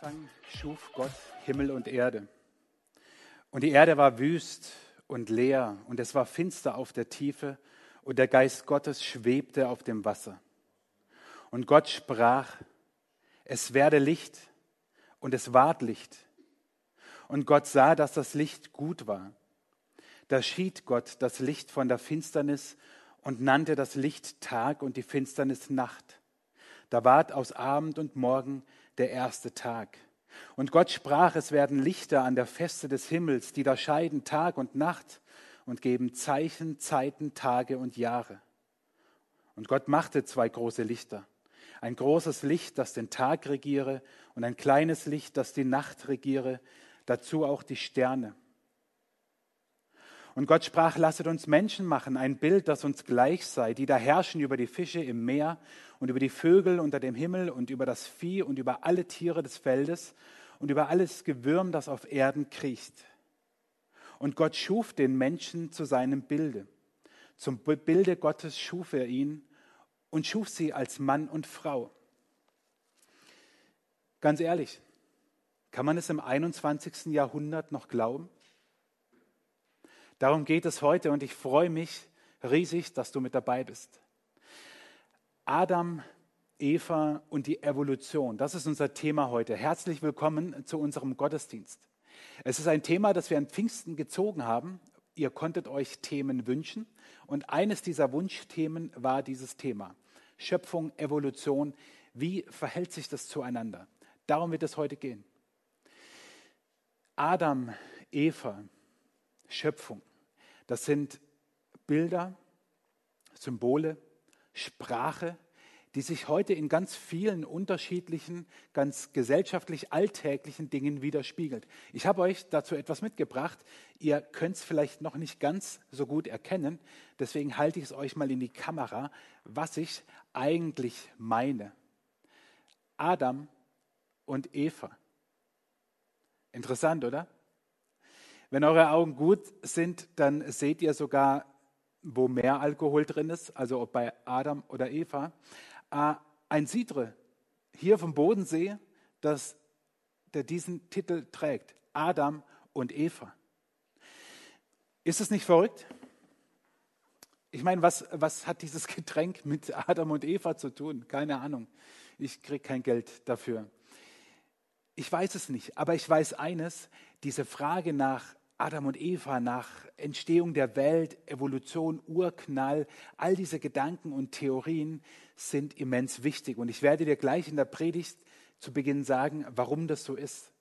Anfang schuf Gott Himmel und Erde. Und die Erde war wüst und leer und es war finster auf der Tiefe und der Geist Gottes schwebte auf dem Wasser. Und Gott sprach, es werde Licht und es ward Licht. Und Gott sah, dass das Licht gut war. Da schied Gott das Licht von der Finsternis und nannte das Licht Tag und die Finsternis Nacht. Da ward aus Abend und Morgen der erste Tag. Und Gott sprach, es werden Lichter an der Feste des Himmels, die da scheiden Tag und Nacht und geben Zeichen, Zeiten, Tage und Jahre. Und Gott machte zwei große Lichter. Ein großes Licht, das den Tag regiere, und ein kleines Licht, das die Nacht regiere, dazu auch die Sterne. Und Gott sprach, lasset uns Menschen machen, ein Bild, das uns gleich sei, die da herrschen über die Fische im Meer und über die Vögel unter dem Himmel und über das Vieh und über alle Tiere des Feldes und über alles Gewürm, das auf Erden kriecht. Und Gott schuf den Menschen zu seinem Bilde. Zum Bilde Gottes schuf er ihn und schuf sie als Mann und Frau. Ganz ehrlich, kann man es im 21. Jahrhundert noch glauben? Darum geht es heute und ich freue mich riesig, dass du mit dabei bist. Adam, Eva und die Evolution, das ist unser Thema heute. Herzlich willkommen zu unserem Gottesdienst. Es ist ein Thema, das wir an Pfingsten gezogen haben. Ihr konntet euch Themen wünschen und eines dieser Wunschthemen war dieses Thema. Schöpfung, Evolution, wie verhält sich das zueinander? Darum wird es heute gehen. Adam, Eva, Schöpfung. Das sind Bilder, Symbole, Sprache, die sich heute in ganz vielen unterschiedlichen, ganz gesellschaftlich alltäglichen Dingen widerspiegelt. Ich habe euch dazu etwas mitgebracht. Ihr könnt es vielleicht noch nicht ganz so gut erkennen. Deswegen halte ich es euch mal in die Kamera, was ich eigentlich meine. Adam und Eva. Interessant, oder? Wenn eure Augen gut sind, dann seht ihr sogar, wo mehr Alkohol drin ist, also ob bei Adam oder Eva. Äh, ein Sidre hier vom Bodensee, das, der diesen Titel trägt, Adam und Eva. Ist es nicht verrückt? Ich meine, was, was hat dieses Getränk mit Adam und Eva zu tun? Keine Ahnung. Ich kriege kein Geld dafür. Ich weiß es nicht, aber ich weiß eines, diese Frage nach Adam und Eva, nach Entstehung der Welt, Evolution, Urknall, all diese Gedanken und Theorien sind immens wichtig. Und ich werde dir gleich in der Predigt zu Beginn sagen, warum das so ist.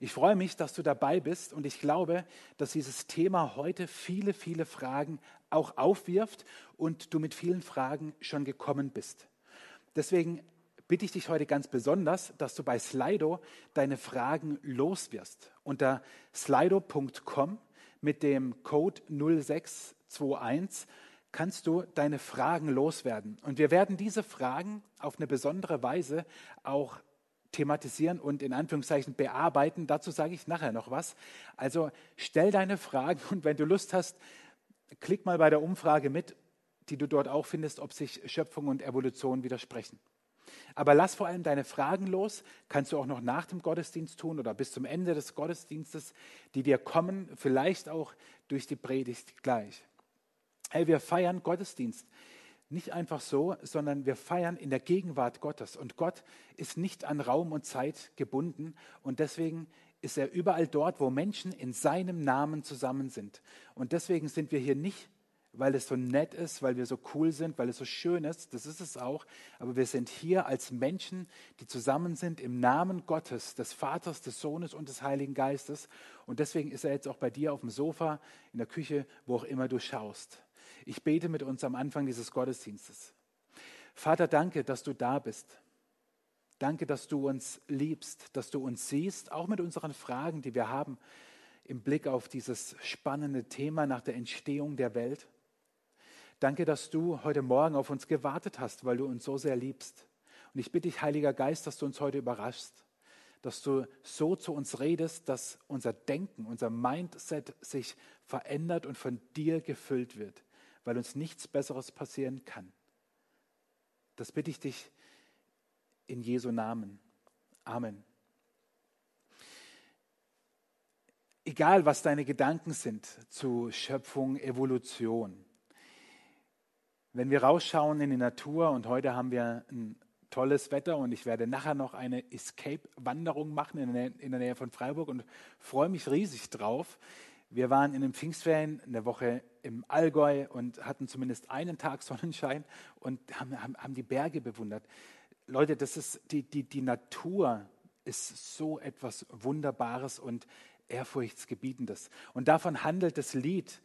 Ich freue mich, dass du dabei bist und ich glaube, dass dieses Thema heute viele, viele Fragen auch aufwirft und du mit vielen Fragen schon gekommen bist. Deswegen bitte ich dich heute ganz besonders, dass du bei Slido deine Fragen loswirst. Unter slido.com mit dem Code 0621 kannst du deine Fragen loswerden. Und wir werden diese Fragen auf eine besondere Weise auch thematisieren und in Anführungszeichen bearbeiten. Dazu sage ich nachher noch was. Also stell deine Fragen und wenn du Lust hast, klick mal bei der Umfrage mit, die du dort auch findest, ob sich Schöpfung und Evolution widersprechen. Aber lass vor allem deine Fragen los, kannst du auch noch nach dem Gottesdienst tun oder bis zum Ende des Gottesdienstes, die dir kommen, vielleicht auch durch die Predigt gleich. Hey, wir feiern Gottesdienst. Nicht einfach so, sondern wir feiern in der Gegenwart Gottes. Und Gott ist nicht an Raum und Zeit gebunden. Und deswegen ist er überall dort, wo Menschen in seinem Namen zusammen sind. Und deswegen sind wir hier nicht weil es so nett ist, weil wir so cool sind, weil es so schön ist. Das ist es auch. Aber wir sind hier als Menschen, die zusammen sind im Namen Gottes, des Vaters, des Sohnes und des Heiligen Geistes. Und deswegen ist er jetzt auch bei dir auf dem Sofa, in der Küche, wo auch immer du schaust. Ich bete mit uns am Anfang dieses Gottesdienstes. Vater, danke, dass du da bist. Danke, dass du uns liebst, dass du uns siehst, auch mit unseren Fragen, die wir haben im Blick auf dieses spannende Thema nach der Entstehung der Welt. Danke, dass du heute Morgen auf uns gewartet hast, weil du uns so sehr liebst. Und ich bitte dich, Heiliger Geist, dass du uns heute überraschst, dass du so zu uns redest, dass unser Denken, unser Mindset sich verändert und von dir gefüllt wird, weil uns nichts Besseres passieren kann. Das bitte ich dich in Jesu Namen. Amen. egal was deine Gedanken sind zu Schöpfung, Evolution, wenn wir rausschauen in die Natur und heute haben wir ein tolles Wetter und ich werde nachher noch eine Escape-Wanderung machen in der, Nähe, in der Nähe von Freiburg und freue mich riesig drauf. Wir waren in den Pfingstferien eine Woche im Allgäu und hatten zumindest einen Tag Sonnenschein und haben, haben, haben die Berge bewundert. Leute, das ist die, die, die Natur ist so etwas Wunderbares und Ehrfurchtsgebietendes. Und davon handelt das Lied,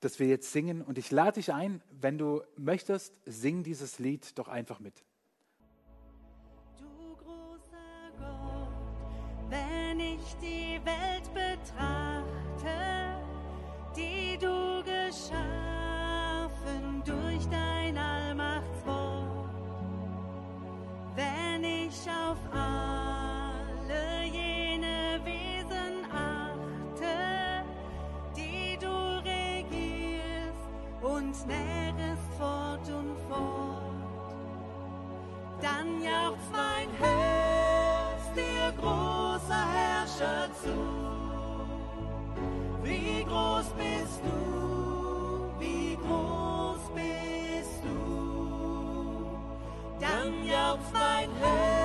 das wir jetzt singen. Und ich lade dich ein, wenn du möchtest, sing dieses Lied doch einfach mit. Du großer Gott, wenn ich die Welt betrachte, die du geschaffen durch dein Allmachtswort, wenn ich auf alle nährest fort und fort, dann jauchzt mein Herz dir großer Herrscher zu. Wie groß bist du, wie groß bist du, dann jauchzt mein Herz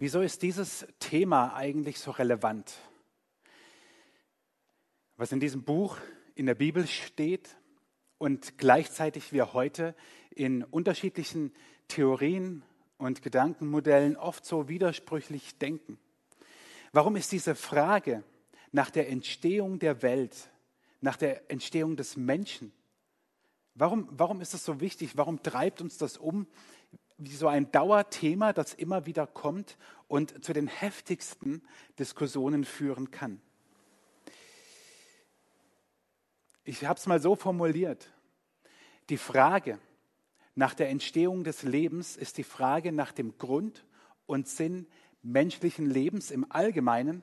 Wieso ist dieses Thema eigentlich so relevant? Was in diesem Buch in der Bibel steht und gleichzeitig wir heute in unterschiedlichen Theorien und Gedankenmodellen oft so widersprüchlich denken. Warum ist diese Frage nach der Entstehung der Welt, nach der Entstehung des Menschen, warum, warum ist das so wichtig? Warum treibt uns das um? Wie so ein Dauerthema, das immer wieder kommt und zu den heftigsten Diskussionen führen kann. Ich habe es mal so formuliert. Die Frage nach der Entstehung des Lebens ist die Frage nach dem Grund und Sinn menschlichen Lebens im Allgemeinen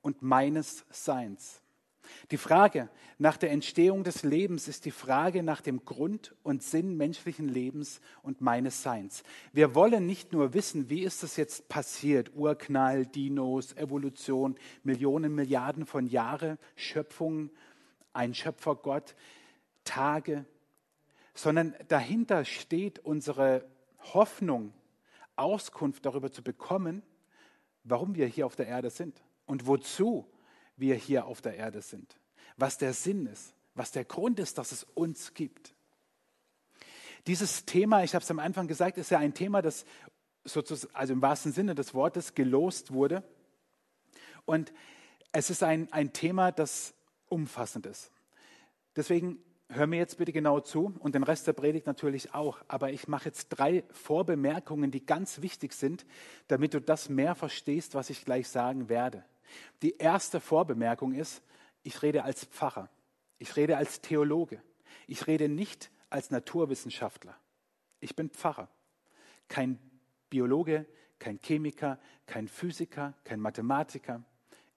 und meines Seins. Die Frage nach der Entstehung des Lebens ist die Frage nach dem Grund und Sinn menschlichen Lebens und meines Seins. Wir wollen nicht nur wissen, wie ist das jetzt passiert, Urknall, Dinos, Evolution, Millionen, Milliarden von Jahren, Schöpfung, ein Schöpfergott, Tage, sondern dahinter steht unsere Hoffnung, Auskunft darüber zu bekommen, warum wir hier auf der Erde sind und wozu wir hier auf der Erde sind, was der Sinn ist, was der Grund ist, dass es uns gibt. Dieses Thema, ich habe es am Anfang gesagt, ist ja ein Thema, das sozusagen, also im wahrsten Sinne des Wortes gelost wurde. Und es ist ein, ein Thema, das umfassend ist. Deswegen hör mir jetzt bitte genau zu und den Rest der Predigt natürlich auch. Aber ich mache jetzt drei Vorbemerkungen, die ganz wichtig sind, damit du das mehr verstehst, was ich gleich sagen werde. Die erste Vorbemerkung ist, ich rede als Pfarrer, ich rede als Theologe, ich rede nicht als Naturwissenschaftler. Ich bin Pfarrer, kein Biologe, kein Chemiker, kein Physiker, kein Mathematiker.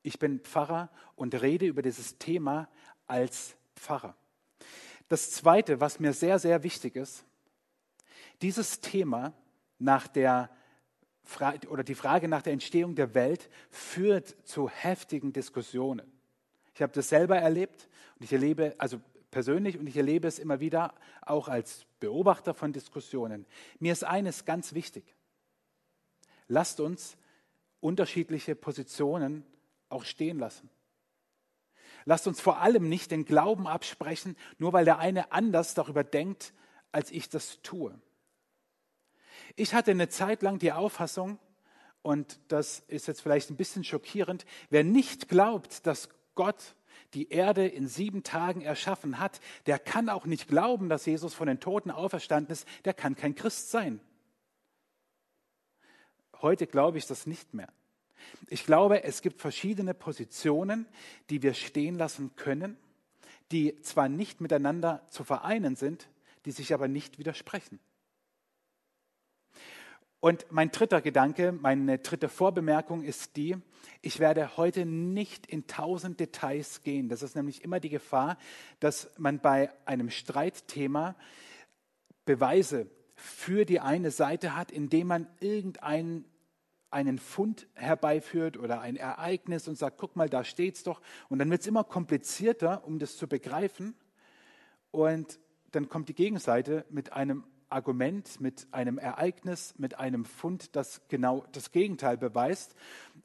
Ich bin Pfarrer und rede über dieses Thema als Pfarrer. Das Zweite, was mir sehr, sehr wichtig ist, dieses Thema nach der oder die Frage nach der Entstehung der Welt führt zu heftigen Diskussionen. Ich habe das selber erlebt und ich erlebe, also persönlich, und ich erlebe es immer wieder auch als Beobachter von Diskussionen. Mir ist eines ganz wichtig. Lasst uns unterschiedliche Positionen auch stehen lassen. Lasst uns vor allem nicht den Glauben absprechen, nur weil der eine anders darüber denkt, als ich das tue. Ich hatte eine Zeit lang die Auffassung, und das ist jetzt vielleicht ein bisschen schockierend, wer nicht glaubt, dass Gott die Erde in sieben Tagen erschaffen hat, der kann auch nicht glauben, dass Jesus von den Toten auferstanden ist, der kann kein Christ sein. Heute glaube ich das nicht mehr. Ich glaube, es gibt verschiedene Positionen, die wir stehen lassen können, die zwar nicht miteinander zu vereinen sind, die sich aber nicht widersprechen. Und mein dritter Gedanke, meine dritte Vorbemerkung ist die, ich werde heute nicht in tausend Details gehen. Das ist nämlich immer die Gefahr, dass man bei einem Streitthema Beweise für die eine Seite hat, indem man irgendeinen einen Fund herbeiführt oder ein Ereignis und sagt, guck mal, da steht's doch. Und dann wird es immer komplizierter, um das zu begreifen. Und dann kommt die Gegenseite mit einem Argument, mit einem Ereignis, mit einem Fund, das genau das Gegenteil beweist.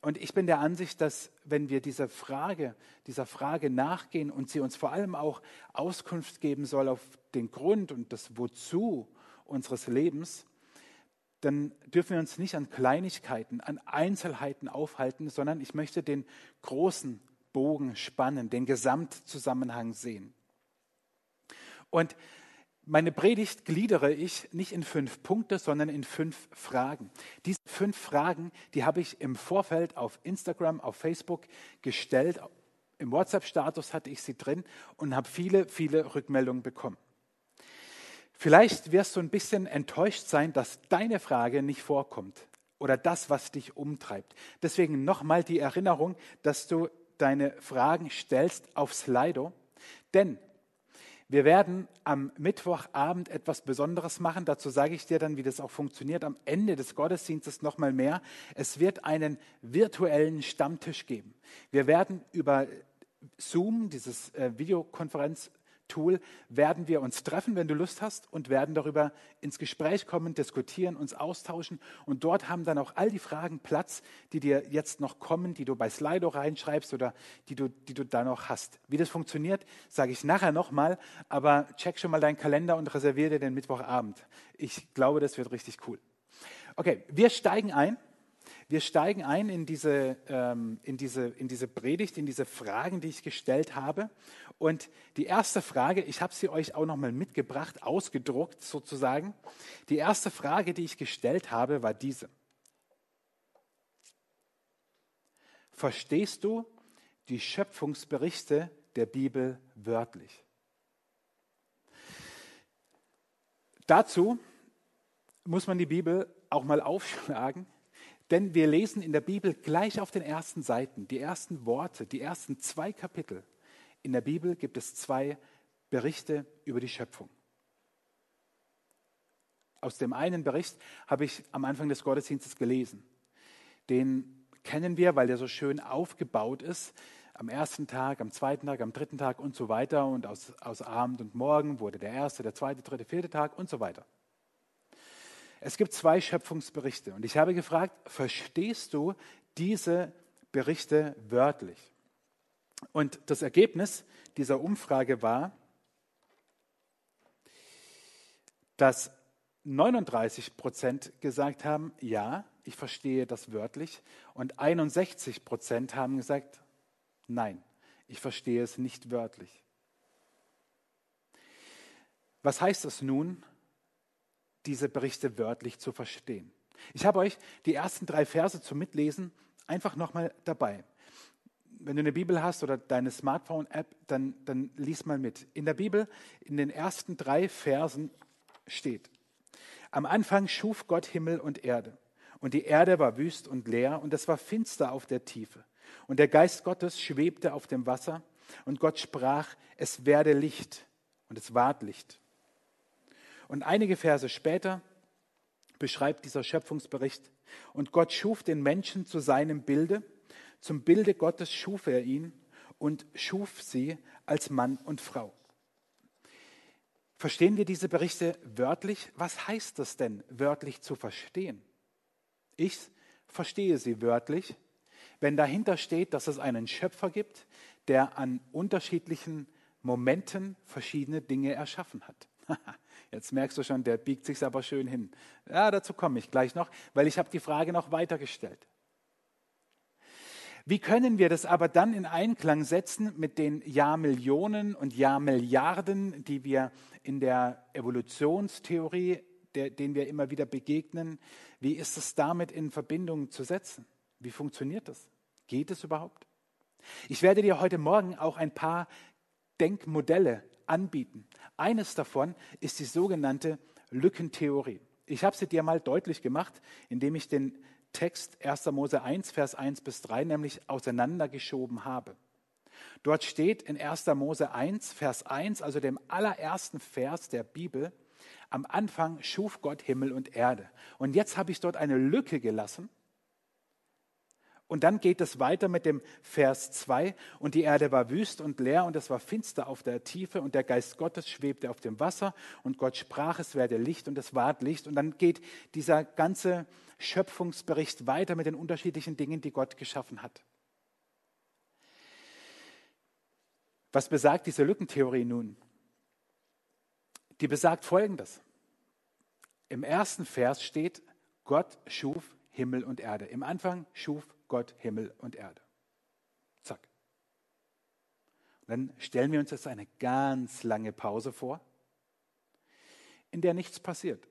Und ich bin der Ansicht, dass wenn wir dieser Frage, dieser Frage nachgehen und sie uns vor allem auch Auskunft geben soll auf den Grund und das Wozu unseres Lebens, dann dürfen wir uns nicht an Kleinigkeiten, an Einzelheiten aufhalten, sondern ich möchte den großen Bogen spannen, den Gesamtzusammenhang sehen. Und meine Predigt gliedere ich nicht in fünf Punkte, sondern in fünf Fragen. Diese fünf Fragen, die habe ich im Vorfeld auf Instagram, auf Facebook gestellt. Im WhatsApp-Status hatte ich sie drin und habe viele, viele Rückmeldungen bekommen. Vielleicht wirst du ein bisschen enttäuscht sein, dass deine Frage nicht vorkommt oder das, was dich umtreibt. Deswegen nochmal die Erinnerung, dass du deine Fragen stellst auf Slido. Denn wir werden am Mittwochabend etwas Besonderes machen. Dazu sage ich dir dann, wie das auch funktioniert. Am Ende des Gottesdienstes noch mal mehr. Es wird einen virtuellen Stammtisch geben. Wir werden über Zoom, dieses äh, Videokonferenz Tool werden wir uns treffen, wenn du Lust hast, und werden darüber ins Gespräch kommen, diskutieren, uns austauschen. Und dort haben dann auch all die Fragen Platz, die dir jetzt noch kommen, die du bei Slido reinschreibst oder die du, die du da noch hast. Wie das funktioniert, sage ich nachher nochmal, aber check schon mal deinen Kalender und reserviere dir den Mittwochabend. Ich glaube, das wird richtig cool. Okay, wir steigen ein. Wir steigen ein in diese, ähm, in, diese, in diese Predigt, in diese Fragen, die ich gestellt habe. Und die erste Frage, ich habe sie euch auch nochmal mitgebracht, ausgedruckt sozusagen. Die erste Frage, die ich gestellt habe, war diese. Verstehst du die Schöpfungsberichte der Bibel wörtlich? Dazu muss man die Bibel auch mal aufschlagen denn wir lesen in der Bibel gleich auf den ersten Seiten, die ersten Worte, die ersten zwei Kapitel. In der Bibel gibt es zwei Berichte über die Schöpfung. Aus dem einen Bericht habe ich am Anfang des Gottesdienstes gelesen. Den kennen wir, weil der so schön aufgebaut ist. Am ersten Tag, am zweiten Tag, am dritten Tag und so weiter. Und aus, aus Abend und Morgen wurde der erste, der zweite, dritte, vierte Tag und so weiter. Es gibt zwei Schöpfungsberichte und ich habe gefragt, verstehst du diese Berichte wörtlich? Und das Ergebnis dieser Umfrage war, dass 39 Prozent gesagt haben, ja, ich verstehe das wörtlich. Und 61 Prozent haben gesagt, nein, ich verstehe es nicht wörtlich. Was heißt das nun diese Berichte wörtlich zu verstehen. Ich habe euch die ersten drei Verse zum Mitlesen einfach nochmal dabei. Wenn du eine Bibel hast oder deine Smartphone-App, dann, dann lies mal mit. In der Bibel, in den ersten drei Versen steht, am Anfang schuf Gott Himmel und Erde. Und die Erde war wüst und leer und es war finster auf der Tiefe. Und der Geist Gottes schwebte auf dem Wasser und Gott sprach, es werde Licht und es ward Licht. Und einige Verse später beschreibt dieser Schöpfungsbericht, und Gott schuf den Menschen zu seinem Bilde, zum Bilde Gottes schuf er ihn und schuf sie als Mann und Frau. Verstehen wir diese Berichte wörtlich? Was heißt das denn, wörtlich zu verstehen? Ich verstehe sie wörtlich, wenn dahinter steht, dass es einen Schöpfer gibt, der an unterschiedlichen Momenten verschiedene Dinge erschaffen hat. Jetzt merkst du schon, der biegt sich aber schön hin. Ja, dazu komme ich gleich noch, weil ich habe die Frage noch weitergestellt. Wie können wir das aber dann in Einklang setzen mit den Jahrmillionen und Jahrmilliarden, die wir in der Evolutionstheorie, der, denen wir immer wieder begegnen? Wie ist es damit in Verbindung zu setzen? Wie funktioniert das? Geht es überhaupt? Ich werde dir heute Morgen auch ein paar Denkmodelle anbieten. Eines davon ist die sogenannte Lückentheorie. Ich habe sie dir mal deutlich gemacht, indem ich den Text 1. Mose 1, Vers 1 bis 3 nämlich auseinandergeschoben habe. Dort steht in 1. Mose 1, Vers 1, also dem allerersten Vers der Bibel, am Anfang schuf Gott Himmel und Erde. Und jetzt habe ich dort eine Lücke gelassen, und dann geht es weiter mit dem Vers 2. Und die Erde war wüst und leer und es war finster auf der Tiefe und der Geist Gottes schwebte auf dem Wasser und Gott sprach, es werde Licht und es ward Licht. Und dann geht dieser ganze Schöpfungsbericht weiter mit den unterschiedlichen Dingen, die Gott geschaffen hat. Was besagt diese Lückentheorie nun? Die besagt Folgendes. Im ersten Vers steht, Gott schuf Himmel und Erde. Im Anfang schuf Gott Himmel und Erde. Zack. Und dann stellen wir uns jetzt eine ganz lange Pause vor, in der nichts passiert.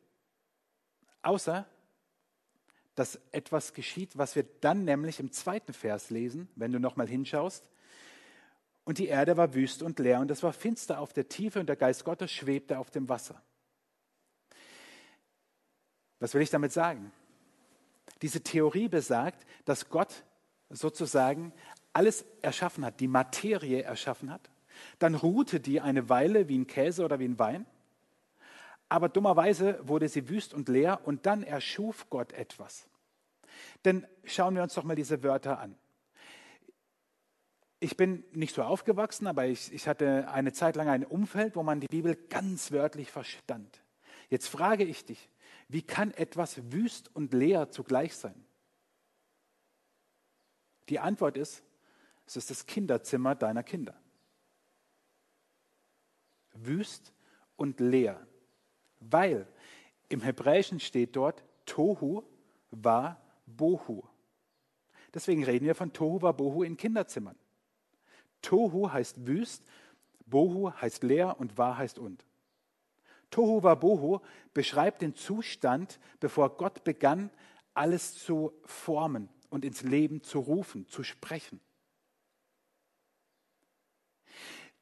Außer, dass etwas geschieht, was wir dann nämlich im zweiten Vers lesen, wenn du nochmal hinschaust. Und die Erde war wüst und leer und es war finster auf der Tiefe und der Geist Gottes schwebte auf dem Wasser. Was will ich damit sagen? Diese Theorie besagt, dass Gott sozusagen alles erschaffen hat, die Materie erschaffen hat. Dann ruhte die eine Weile wie ein Käse oder wie ein Wein. Aber dummerweise wurde sie wüst und leer und dann erschuf Gott etwas. Denn schauen wir uns doch mal diese Wörter an. ich bin nicht so aufgewachsen, aber ich, ich hatte eine Zeit lang ein Umfeld, wo man die Bibel ganz wörtlich verstand. Jetzt frage ich dich, wie kann etwas wüst und leer zugleich sein? Die Antwort ist, es ist das Kinderzimmer deiner Kinder. Wüst und leer. Weil im Hebräischen steht dort Tohu war Bohu. Deswegen reden wir von Tohu war Bohu in Kinderzimmern. Tohu heißt wüst, Bohu heißt leer und wahr heißt und. Tohu war Bohu beschreibt den Zustand, bevor Gott begann, alles zu formen und ins Leben zu rufen, zu sprechen.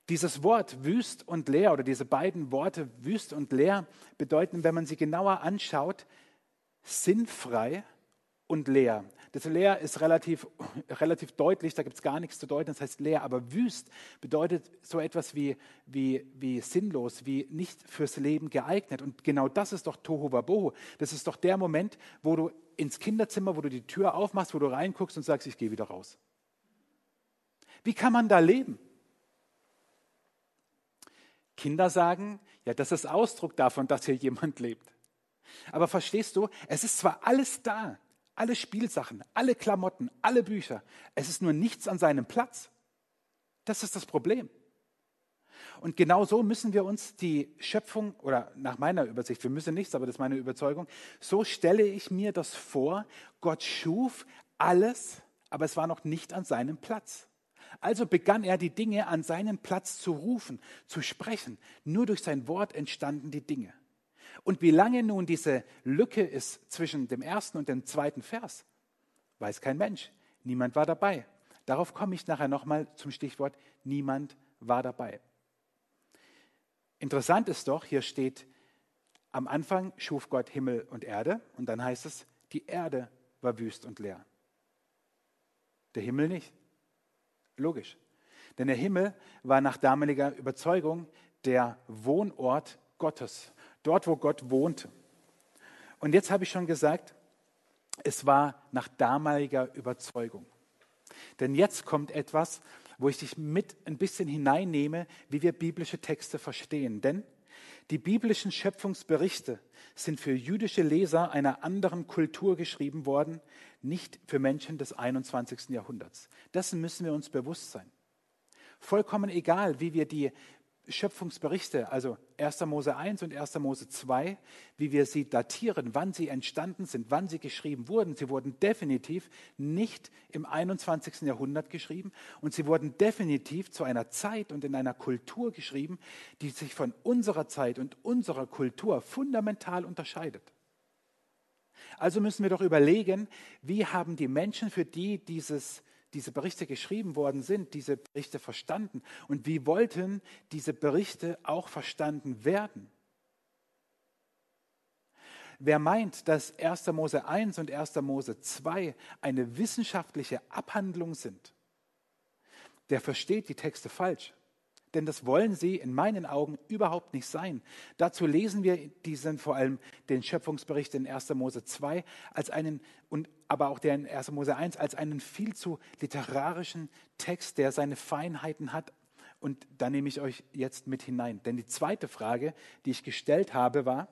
Dieses Wort wüst und leer oder diese beiden Worte wüst und leer bedeuten, wenn man sie genauer anschaut, sinnfrei und leer. Das leer ist relativ, relativ deutlich, da gibt es gar nichts zu deuten, das heißt leer. Aber wüst bedeutet so etwas wie, wie, wie sinnlos, wie nicht fürs Leben geeignet. Und genau das ist doch Tohu Wabohu. Das ist doch der Moment, wo du ins Kinderzimmer, wo du die Tür aufmachst, wo du reinguckst und sagst, ich gehe wieder raus. Wie kann man da leben? Kinder sagen, ja, das ist Ausdruck davon, dass hier jemand lebt. Aber verstehst du, es ist zwar alles da, alle Spielsachen, alle Klamotten, alle Bücher, es ist nur nichts an seinem Platz. Das ist das Problem. Und genau so müssen wir uns die Schöpfung, oder nach meiner Übersicht, wir müssen nichts, aber das ist meine Überzeugung, so stelle ich mir das vor, Gott schuf alles, aber es war noch nicht an seinem Platz. Also begann er die Dinge an seinen Platz zu rufen, zu sprechen. Nur durch sein Wort entstanden die Dinge. Und wie lange nun diese Lücke ist zwischen dem ersten und dem zweiten Vers, weiß kein Mensch. Niemand war dabei. Darauf komme ich nachher nochmal zum Stichwort, niemand war dabei. Interessant ist doch, hier steht, am Anfang schuf Gott Himmel und Erde und dann heißt es, die Erde war wüst und leer. Der Himmel nicht. Logisch. Denn der Himmel war nach damaliger Überzeugung der Wohnort Gottes, dort wo Gott wohnte. Und jetzt habe ich schon gesagt, es war nach damaliger Überzeugung. Denn jetzt kommt etwas, wo ich dich mit ein bisschen hineinnehme, wie wir biblische Texte verstehen. Denn die biblischen Schöpfungsberichte sind für jüdische Leser einer anderen Kultur geschrieben worden, nicht für Menschen des 21. Jahrhunderts. Dessen müssen wir uns bewusst sein. Vollkommen egal, wie wir die Schöpfungsberichte, also 1. Mose 1 und 1. Mose 2, wie wir sie datieren, wann sie entstanden sind, wann sie geschrieben wurden. Sie wurden definitiv nicht im 21. Jahrhundert geschrieben und sie wurden definitiv zu einer Zeit und in einer Kultur geschrieben, die sich von unserer Zeit und unserer Kultur fundamental unterscheidet. Also müssen wir doch überlegen, wie haben die Menschen, für die dieses diese Berichte geschrieben worden sind, diese Berichte verstanden und wie wollten diese Berichte auch verstanden werden. Wer meint, dass 1. Mose 1 und 1. Mose 2 eine wissenschaftliche Abhandlung sind, der versteht die Texte falsch. Denn das wollen sie in meinen Augen überhaupt nicht sein. Dazu lesen wir diesen vor allem den Schöpfungsbericht in 1. Mose 2 als einen und aber auch der in 1. Mose 1 als einen viel zu literarischen Text, der seine Feinheiten hat. Und da nehme ich euch jetzt mit hinein. Denn die zweite Frage, die ich gestellt habe, war,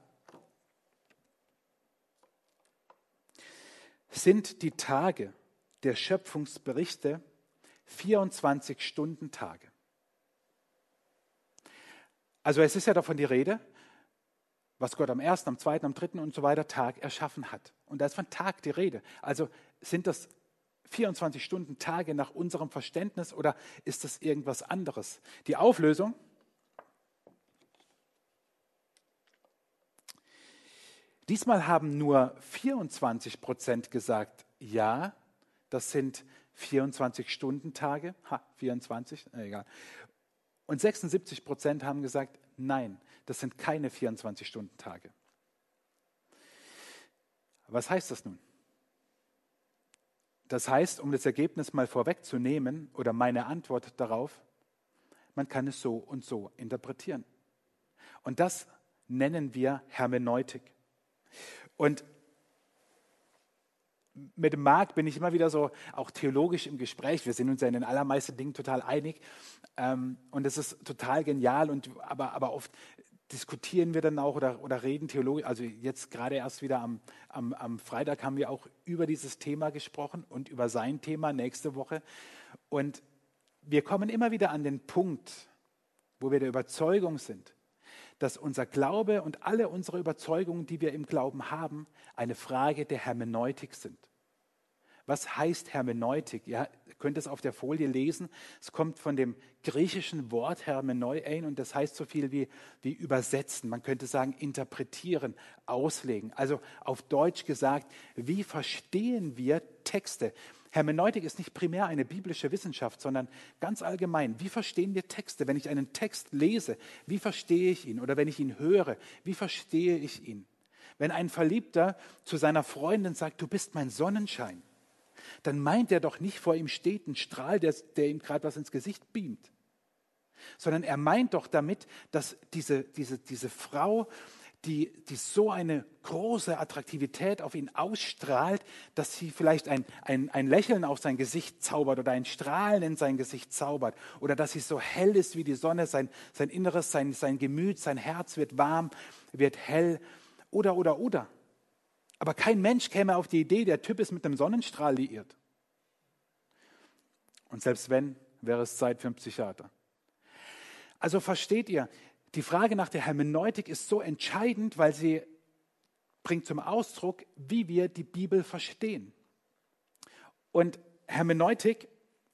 sind die Tage der Schöpfungsberichte 24 Stunden Tage? Also es ist ja davon die Rede, was Gott am ersten, am zweiten, am dritten und so weiter Tag erschaffen hat. Und da ist von Tag die Rede. Also sind das 24 Stunden Tage nach unserem Verständnis oder ist das irgendwas anderes? Die Auflösung. Diesmal haben nur 24 Prozent gesagt, ja, das sind 24 Stunden Tage. Ha, 24, egal. Und 76 Prozent haben gesagt, nein, das sind keine 24-Stunden-Tage. Was heißt das nun? Das heißt, um das Ergebnis mal vorwegzunehmen oder meine Antwort darauf, man kann es so und so interpretieren. Und das nennen wir Hermeneutik. Und mit dem Marc bin ich immer wieder so auch theologisch im Gespräch. Wir sind uns ja in den allermeisten Dingen total einig. Ähm, und es ist total genial. Und, aber, aber oft diskutieren wir dann auch oder, oder reden theologisch. Also jetzt gerade erst wieder am, am, am Freitag haben wir auch über dieses Thema gesprochen und über sein Thema nächste Woche. Und wir kommen immer wieder an den Punkt, wo wir der Überzeugung sind, dass unser Glaube und alle unsere Überzeugungen, die wir im Glauben haben, eine Frage der Hermeneutik sind. Was heißt Hermeneutik? Ihr könnt es auf der Folie lesen. Es kommt von dem griechischen Wort Hermeneuein und das heißt so viel wie, wie übersetzen. Man könnte sagen interpretieren, auslegen. Also auf Deutsch gesagt, wie verstehen wir Texte? Hermeneutik ist nicht primär eine biblische Wissenschaft, sondern ganz allgemein. Wie verstehen wir Texte? Wenn ich einen Text lese, wie verstehe ich ihn? Oder wenn ich ihn höre, wie verstehe ich ihn? Wenn ein Verliebter zu seiner Freundin sagt, du bist mein Sonnenschein, dann meint er doch nicht, vor ihm steht ein Strahl, der, der ihm gerade was ins Gesicht beamt, sondern er meint doch damit, dass diese, diese, diese Frau die, die so eine große Attraktivität auf ihn ausstrahlt, dass sie vielleicht ein, ein, ein Lächeln auf sein Gesicht zaubert oder ein Strahlen in sein Gesicht zaubert. Oder dass sie so hell ist wie die Sonne, sein, sein Inneres, sein, sein Gemüt, sein Herz wird warm, wird hell. Oder, oder, oder. Aber kein Mensch käme auf die Idee, der Typ ist mit einem Sonnenstrahl liiert. Und selbst wenn, wäre es Zeit für einen Psychiater. Also versteht ihr, die Frage nach der Hermeneutik ist so entscheidend, weil sie bringt zum Ausdruck, wie wir die Bibel verstehen. Und Hermeneutik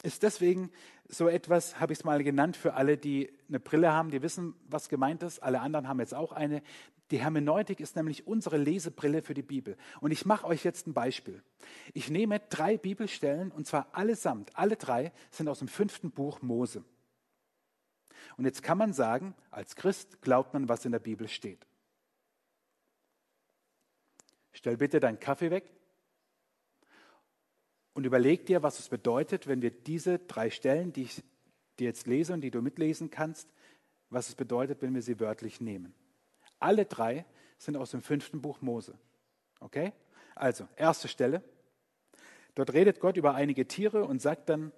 ist deswegen so etwas, habe ich es mal genannt, für alle, die eine Brille haben, die wissen, was gemeint ist. Alle anderen haben jetzt auch eine. Die Hermeneutik ist nämlich unsere Lesebrille für die Bibel. Und ich mache euch jetzt ein Beispiel. Ich nehme drei Bibelstellen, und zwar allesamt, alle drei sind aus dem fünften Buch Mose. Und jetzt kann man sagen, als Christ glaubt man, was in der Bibel steht. Stell bitte deinen Kaffee weg und überleg dir, was es bedeutet, wenn wir diese drei Stellen, die ich dir jetzt lese und die du mitlesen kannst, was es bedeutet, wenn wir sie wörtlich nehmen. Alle drei sind aus dem fünften Buch Mose. Okay? Also, erste Stelle. Dort redet Gott über einige Tiere und sagt dann,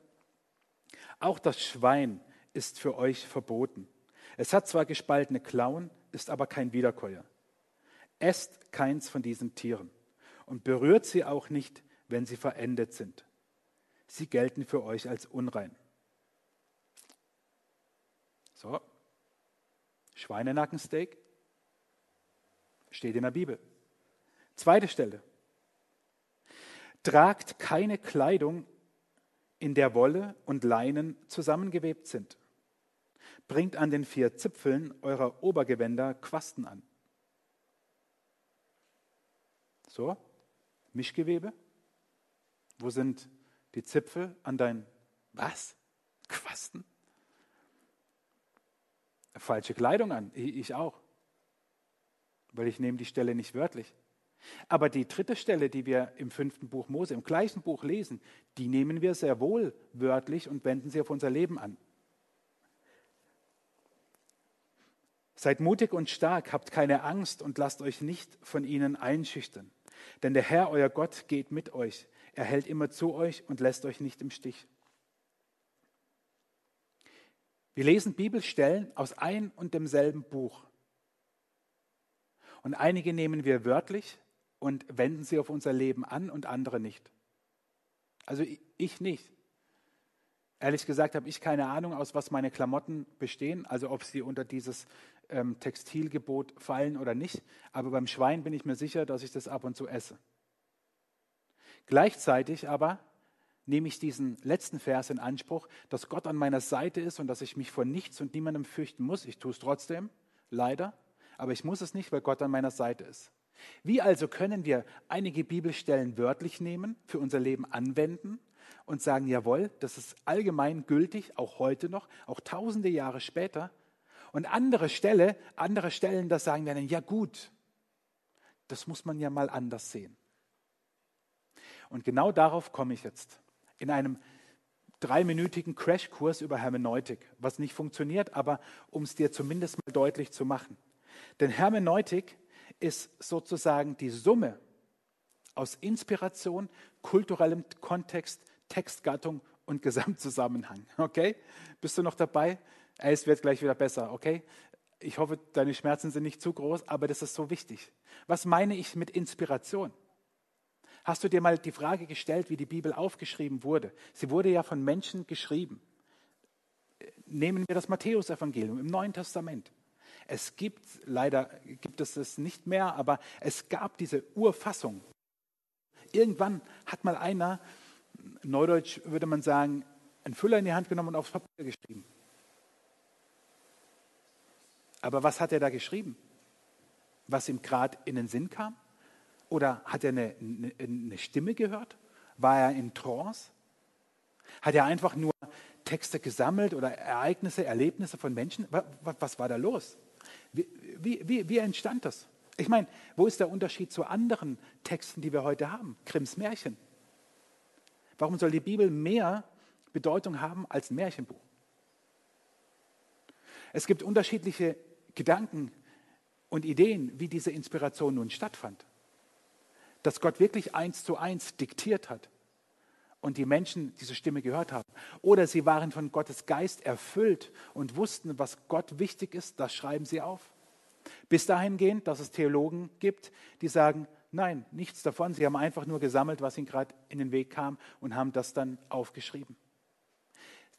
auch das Schwein ist für euch verboten. Es hat zwar gespaltene Klauen, ist aber kein Wiederkäuer. Esst keins von diesen Tieren und berührt sie auch nicht, wenn sie verendet sind. Sie gelten für euch als unrein. So, Schweinenackensteak steht in der Bibel. Zweite Stelle. Tragt keine Kleidung, in der Wolle und Leinen zusammengewebt sind bringt an den vier Zipfeln eurer Obergewänder Quasten an. So, Mischgewebe. Wo sind die Zipfel an dein, was? Quasten? Falsche Kleidung an, ich auch. Weil ich nehme die Stelle nicht wörtlich. Aber die dritte Stelle, die wir im fünften Buch Mose, im gleichen Buch lesen, die nehmen wir sehr wohl wörtlich und wenden sie auf unser Leben an. Seid mutig und stark, habt keine Angst und lasst euch nicht von ihnen einschüchtern. Denn der Herr, euer Gott, geht mit euch. Er hält immer zu euch und lässt euch nicht im Stich. Wir lesen Bibelstellen aus ein und demselben Buch. Und einige nehmen wir wörtlich und wenden sie auf unser Leben an und andere nicht. Also ich nicht. Ehrlich gesagt habe ich keine Ahnung, aus was meine Klamotten bestehen, also ob sie unter dieses ähm, Textilgebot fallen oder nicht. Aber beim Schwein bin ich mir sicher, dass ich das ab und zu esse. Gleichzeitig aber nehme ich diesen letzten Vers in Anspruch, dass Gott an meiner Seite ist und dass ich mich vor nichts und niemandem fürchten muss. Ich tue es trotzdem, leider, aber ich muss es nicht, weil Gott an meiner Seite ist. Wie also können wir einige Bibelstellen wörtlich nehmen, für unser Leben anwenden und sagen, jawohl, das ist allgemein gültig, auch heute noch, auch tausende Jahre später, und andere Stelle, andere Stellen, das sagen wir dann, ja gut, das muss man ja mal anders sehen. Und genau darauf komme ich jetzt. In einem dreiminütigen Crashkurs über Hermeneutik, was nicht funktioniert, aber um es dir zumindest mal deutlich zu machen. Denn Hermeneutik ist sozusagen die Summe aus Inspiration, kulturellem Kontext, Textgattung und Gesamtzusammenhang. Okay? Bist du noch dabei? Es wird gleich wieder besser, okay? Ich hoffe, deine Schmerzen sind nicht zu groß, aber das ist so wichtig. Was meine ich mit Inspiration? Hast du dir mal die Frage gestellt, wie die Bibel aufgeschrieben wurde? Sie wurde ja von Menschen geschrieben. Nehmen wir das Matthäusevangelium im Neuen Testament. Es gibt, leider gibt es es nicht mehr, aber es gab diese Urfassung. Irgendwann hat mal einer, neudeutsch würde man sagen, einen Füller in die Hand genommen und aufs Papier geschrieben. Aber was hat er da geschrieben? Was ihm gerade in den Sinn kam? Oder hat er eine, eine, eine Stimme gehört? War er in Trance? Hat er einfach nur Texte gesammelt oder Ereignisse, Erlebnisse von Menschen? Was, was war da los? Wie, wie, wie, entstand das? Ich meine, wo ist der Unterschied zu anderen Texten, die wir heute haben? Grimms Märchen. Warum soll die Bibel mehr Bedeutung haben als ein Märchenbuch? Es gibt unterschiedliche Gedanken und Ideen, wie diese Inspiration nun stattfand. Dass Gott wirklich eins zu eins diktiert hat und die Menschen diese Stimme gehört haben. Oder sie waren von Gottes Geist erfüllt und wussten, was Gott wichtig ist, das schreiben sie auf. Bis dahin gehend, dass es Theologen gibt, die sagen, nein, nichts davon. Sie haben einfach nur gesammelt, was ihnen gerade in den Weg kam und haben das dann aufgeschrieben.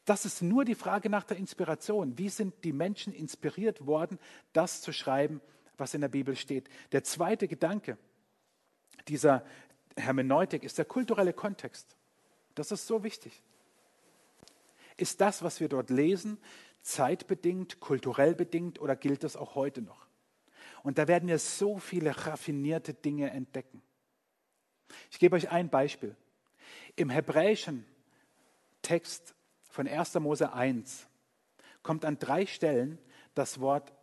Das ist nur die Frage nach der Inspiration. Wie sind die Menschen inspiriert worden, das zu schreiben, was in der Bibel steht? Der zweite Gedanke dieser Hermeneutik ist der kulturelle Kontext. Das ist so wichtig. Ist das, was wir dort lesen, zeitbedingt, kulturell bedingt oder gilt das auch heute noch? Und da werden wir so viele raffinierte Dinge entdecken. Ich gebe euch ein Beispiel. Im hebräischen Text von 1. Mose 1 kommt an drei Stellen das Wort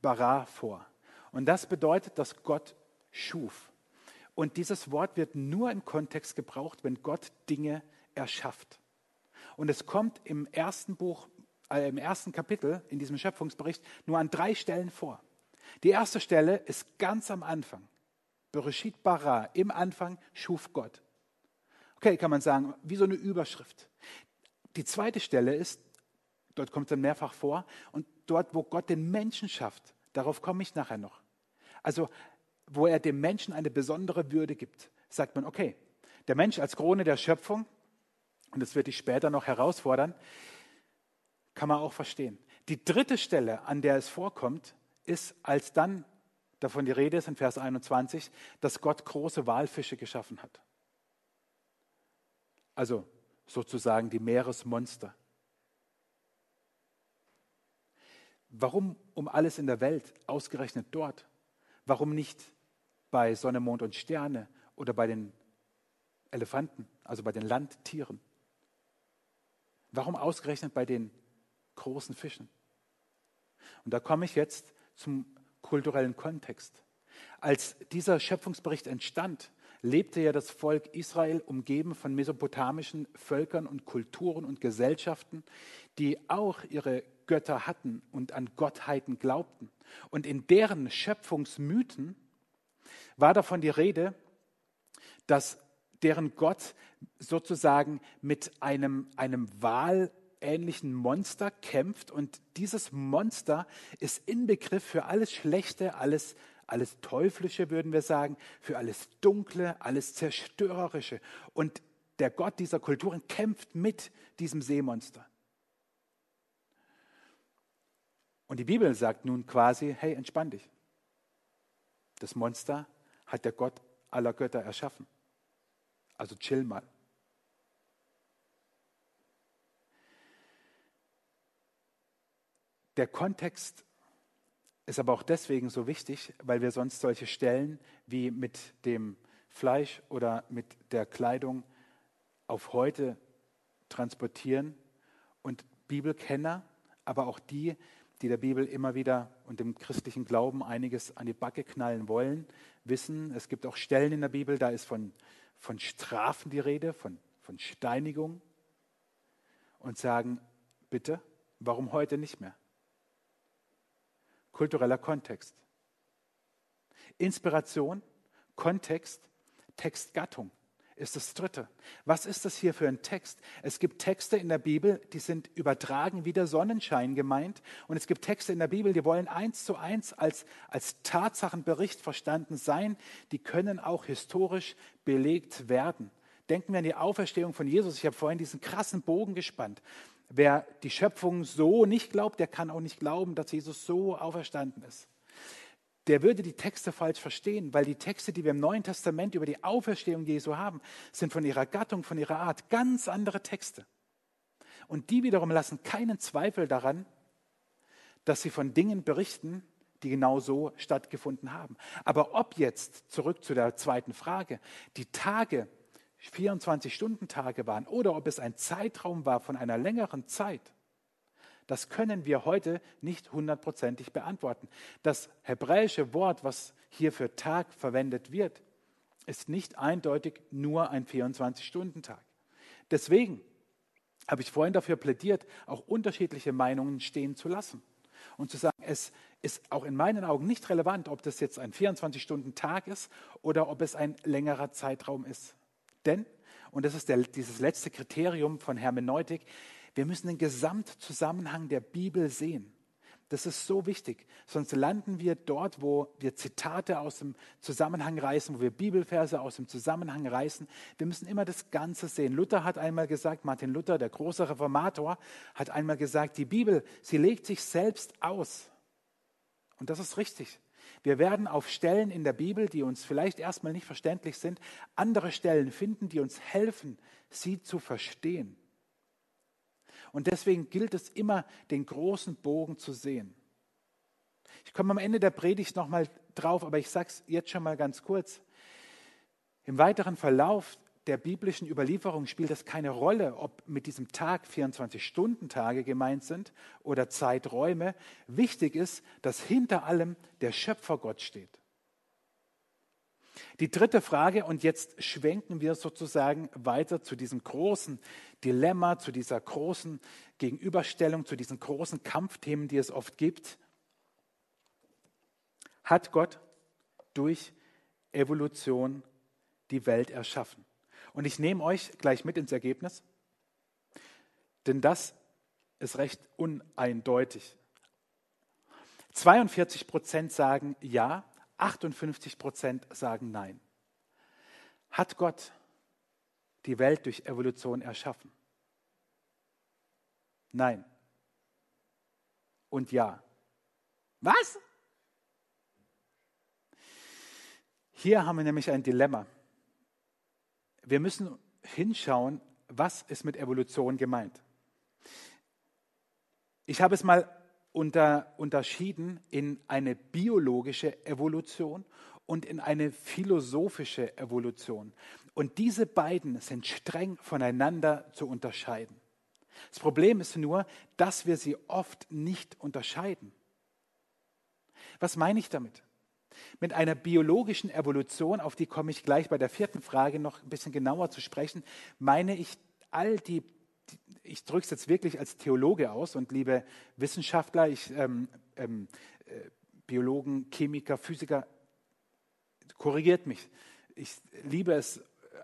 bara vor. Und das bedeutet, dass Gott schuf. Und dieses Wort wird nur im Kontext gebraucht, wenn Gott Dinge erschafft. Und es kommt im ersten Buch, äh, im ersten Kapitel in diesem Schöpfungsbericht nur an drei Stellen vor. Die erste Stelle ist ganz am Anfang. Bereshit bara, im Anfang schuf Gott. Okay, kann man sagen, wie so eine Überschrift. Die zweite Stelle ist, dort kommt es dann mehrfach vor, und dort, wo Gott den Menschen schafft, darauf komme ich nachher noch. Also, wo er dem Menschen eine besondere Würde gibt, sagt man, okay, der Mensch als Krone der Schöpfung, und das wird dich später noch herausfordern, kann man auch verstehen. Die dritte Stelle, an der es vorkommt, ist, als dann davon die Rede ist in Vers 21, dass Gott große Walfische geschaffen hat. Also sozusagen die Meeresmonster. Warum um alles in der Welt ausgerechnet dort? Warum nicht bei Sonne, Mond und Sterne oder bei den Elefanten, also bei den Landtieren? Warum ausgerechnet bei den großen Fischen? Und da komme ich jetzt zum kulturellen Kontext. Als dieser Schöpfungsbericht entstand, lebte ja das Volk Israel umgeben von mesopotamischen Völkern und Kulturen und Gesellschaften, die auch ihre Götter hatten und an Gottheiten glaubten. Und in deren Schöpfungsmythen war davon die Rede, dass deren Gott sozusagen mit einem, einem wahlähnlichen Monster kämpft und dieses Monster ist Inbegriff für alles Schlechte, alles alles Teuflische, würden wir sagen, für alles Dunkle, alles Zerstörerische. Und der Gott dieser Kulturen kämpft mit diesem Seemonster. Und die Bibel sagt nun quasi, hey, entspann dich. Das Monster hat der Gott aller Götter erschaffen. Also chill mal. Der Kontext ist aber auch deswegen so wichtig, weil wir sonst solche Stellen wie mit dem Fleisch oder mit der Kleidung auf heute transportieren und Bibelkenner, aber auch die, die der Bibel immer wieder und dem christlichen Glauben einiges an die Backe knallen wollen, wissen, es gibt auch Stellen in der Bibel, da ist von, von Strafen die Rede, von, von Steinigung und sagen, bitte, warum heute nicht mehr? kultureller Kontext. Inspiration, Kontext, Textgattung. Ist das dritte. Was ist das hier für ein Text? Es gibt Texte in der Bibel, die sind übertragen wie der Sonnenschein gemeint. Und es gibt Texte in der Bibel, die wollen eins zu eins als, als Tatsachenbericht verstanden sein. Die können auch historisch belegt werden. Denken wir an die Auferstehung von Jesus. Ich habe vorhin diesen krassen Bogen gespannt. Wer die Schöpfung so nicht glaubt, der kann auch nicht glauben, dass Jesus so auferstanden ist der würde die Texte falsch verstehen, weil die Texte, die wir im Neuen Testament über die Auferstehung Jesu haben, sind von ihrer Gattung, von ihrer Art ganz andere Texte. Und die wiederum lassen keinen Zweifel daran, dass sie von Dingen berichten, die genau so stattgefunden haben. Aber ob jetzt, zurück zu der zweiten Frage, die Tage 24-Stunden-Tage waren oder ob es ein Zeitraum war von einer längeren Zeit, das können wir heute nicht hundertprozentig beantworten. Das hebräische Wort, was hier für Tag verwendet wird, ist nicht eindeutig nur ein 24-Stunden-Tag. Deswegen habe ich vorhin dafür plädiert, auch unterschiedliche Meinungen stehen zu lassen und zu sagen, es ist auch in meinen Augen nicht relevant, ob das jetzt ein 24-Stunden-Tag ist oder ob es ein längerer Zeitraum ist. Denn, und das ist der, dieses letzte Kriterium von Hermeneutik, wir müssen den Gesamtzusammenhang der Bibel sehen. Das ist so wichtig. Sonst landen wir dort, wo wir Zitate aus dem Zusammenhang reißen, wo wir Bibelverse aus dem Zusammenhang reißen. Wir müssen immer das Ganze sehen. Luther hat einmal gesagt, Martin Luther, der große Reformator, hat einmal gesagt, die Bibel, sie legt sich selbst aus. Und das ist richtig. Wir werden auf Stellen in der Bibel, die uns vielleicht erstmal nicht verständlich sind, andere Stellen finden, die uns helfen, sie zu verstehen. Und deswegen gilt es immer, den großen Bogen zu sehen. Ich komme am Ende der Predigt nochmal drauf, aber ich sage es jetzt schon mal ganz kurz. Im weiteren Verlauf der biblischen Überlieferung spielt es keine Rolle, ob mit diesem Tag 24-Stunden-Tage gemeint sind oder Zeiträume. Wichtig ist, dass hinter allem der Schöpfergott steht. Die dritte Frage, und jetzt schwenken wir sozusagen weiter zu diesem großen Dilemma, zu dieser großen Gegenüberstellung, zu diesen großen Kampfthemen, die es oft gibt. Hat Gott durch Evolution die Welt erschaffen? Und ich nehme euch gleich mit ins Ergebnis, denn das ist recht uneindeutig. 42 Prozent sagen ja, 58 Prozent sagen nein. Hat Gott die Welt durch Evolution erschaffen? Nein. Und ja. Was? Hier haben wir nämlich ein Dilemma. Wir müssen hinschauen, was ist mit Evolution gemeint. Ich habe es mal unter, unterschieden in eine biologische Evolution und in eine philosophische Evolution. Und diese beiden sind streng voneinander zu unterscheiden. Das Problem ist nur, dass wir sie oft nicht unterscheiden. Was meine ich damit? Mit einer biologischen Evolution, auf die komme ich gleich bei der vierten Frage noch ein bisschen genauer zu sprechen, meine ich all die ich drücke es jetzt wirklich als Theologe aus und liebe Wissenschaftler, ich, ähm, ähm, äh, Biologen, Chemiker, Physiker, korrigiert mich. Ich liebe es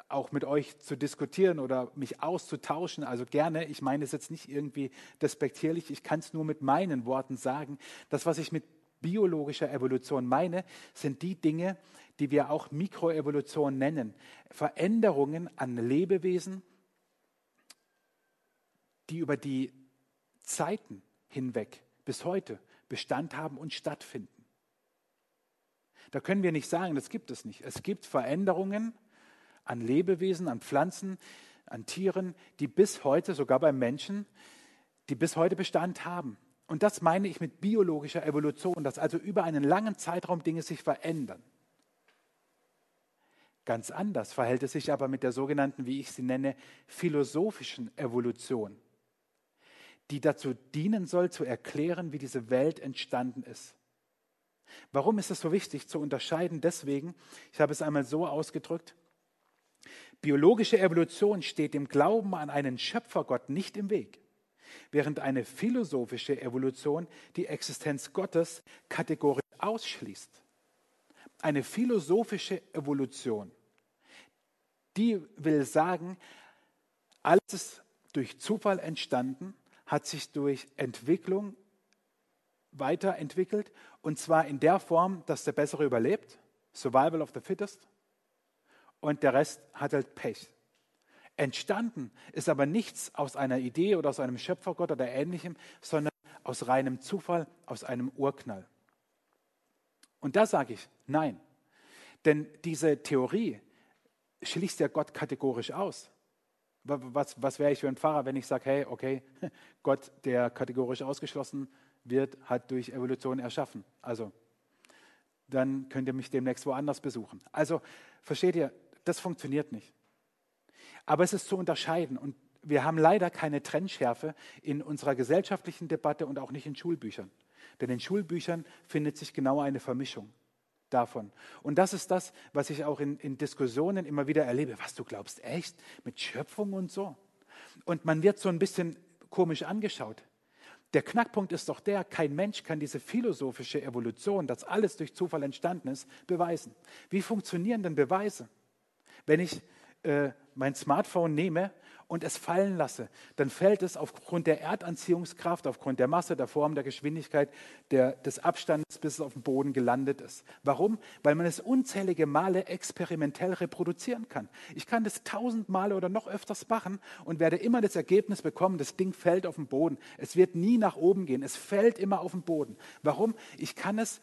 auch mit euch zu diskutieren oder mich auszutauschen, also gerne. Ich meine es jetzt nicht irgendwie despektierlich, ich kann es nur mit meinen Worten sagen. Das, was ich mit biologischer Evolution meine, sind die Dinge, die wir auch Mikroevolution nennen. Veränderungen an Lebewesen, die über die Zeiten hinweg bis heute Bestand haben und stattfinden. Da können wir nicht sagen, das gibt es nicht. Es gibt Veränderungen an Lebewesen, an Pflanzen, an Tieren, die bis heute, sogar beim Menschen, die bis heute Bestand haben. Und das meine ich mit biologischer Evolution, dass also über einen langen Zeitraum Dinge sich verändern. Ganz anders verhält es sich aber mit der sogenannten, wie ich sie nenne, philosophischen Evolution die dazu dienen soll, zu erklären, wie diese Welt entstanden ist. Warum ist es so wichtig zu unterscheiden? Deswegen, ich habe es einmal so ausgedrückt, biologische Evolution steht dem Glauben an einen Schöpfergott nicht im Weg, während eine philosophische Evolution die Existenz Gottes kategorisch ausschließt. Eine philosophische Evolution, die will sagen, alles ist durch Zufall entstanden, hat sich durch Entwicklung weiterentwickelt und zwar in der Form, dass der Bessere überlebt, Survival of the Fittest, und der Rest hat halt Pech. Entstanden ist aber nichts aus einer Idee oder aus einem Schöpfergott oder ähnlichem, sondern aus reinem Zufall, aus einem Urknall. Und da sage ich nein. Denn diese Theorie schließt ja Gott kategorisch aus. Was, was wäre ich für ein Pfarrer, wenn ich sage, hey, okay, Gott, der kategorisch ausgeschlossen wird, hat durch Evolution erschaffen. Also, dann könnt ihr mich demnächst woanders besuchen. Also, versteht ihr, das funktioniert nicht. Aber es ist zu unterscheiden und wir haben leider keine Trennschärfe in unserer gesellschaftlichen Debatte und auch nicht in Schulbüchern. Denn in Schulbüchern findet sich genau eine Vermischung davon. Und das ist das, was ich auch in, in Diskussionen immer wieder erlebe. Was du glaubst, echt? Mit Schöpfung und so? Und man wird so ein bisschen komisch angeschaut. Der Knackpunkt ist doch der, kein Mensch kann diese philosophische Evolution, dass alles durch Zufall entstanden ist, beweisen. Wie funktionieren denn Beweise? Wenn ich äh, mein Smartphone nehme und es fallen lasse, dann fällt es aufgrund der Erdanziehungskraft, aufgrund der Masse, der Form, der Geschwindigkeit, der, des Abstandes, bis es auf dem Boden gelandet ist. Warum? Weil man es unzählige Male experimentell reproduzieren kann. Ich kann das tausend Male oder noch öfters machen und werde immer das Ergebnis bekommen, das Ding fällt auf den Boden. Es wird nie nach oben gehen, es fällt immer auf den Boden. Warum? Ich kann es